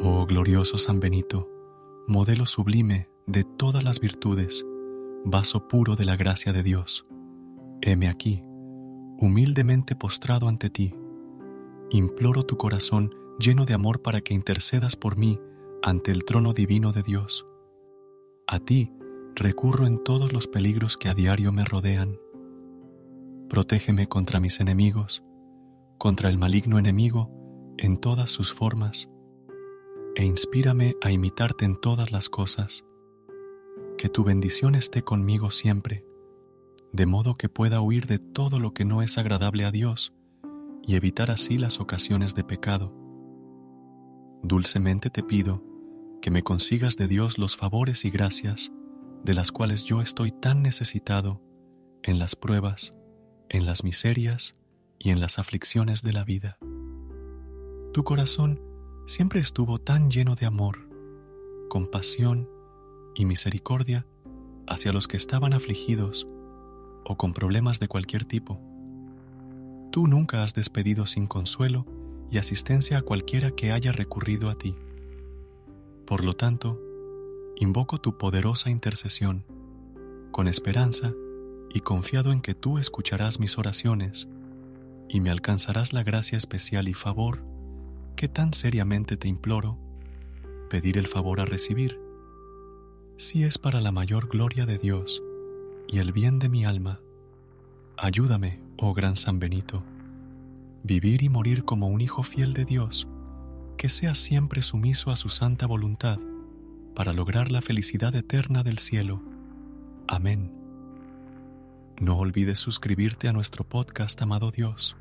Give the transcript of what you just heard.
Oh glorioso San Benito, modelo sublime de todas las virtudes, vaso puro de la gracia de Dios, heme aquí, humildemente postrado ante ti, imploro tu corazón lleno de amor para que intercedas por mí ante el trono divino de Dios. A ti recurro en todos los peligros que a diario me rodean. Protégeme contra mis enemigos, contra el maligno enemigo en todas sus formas, e inspírame a imitarte en todas las cosas. Que tu bendición esté conmigo siempre, de modo que pueda huir de todo lo que no es agradable a Dios y evitar así las ocasiones de pecado. Dulcemente te pido que me consigas de Dios los favores y gracias de las cuales yo estoy tan necesitado en las pruebas, en las miserias y en las aflicciones de la vida. Tu corazón siempre estuvo tan lleno de amor, compasión y misericordia hacia los que estaban afligidos o con problemas de cualquier tipo. Tú nunca has despedido sin consuelo y asistencia a cualquiera que haya recurrido a ti. Por lo tanto, invoco tu poderosa intercesión, con esperanza y confiado en que tú escucharás mis oraciones y me alcanzarás la gracia especial y favor que tan seriamente te imploro, pedir el favor a recibir, si es para la mayor gloria de Dios y el bien de mi alma. Ayúdame, oh gran San Benito, vivir y morir como un hijo fiel de Dios que sea siempre sumiso a su santa voluntad para lograr la felicidad eterna del cielo. Amén. No olvides suscribirte a nuestro podcast, amado Dios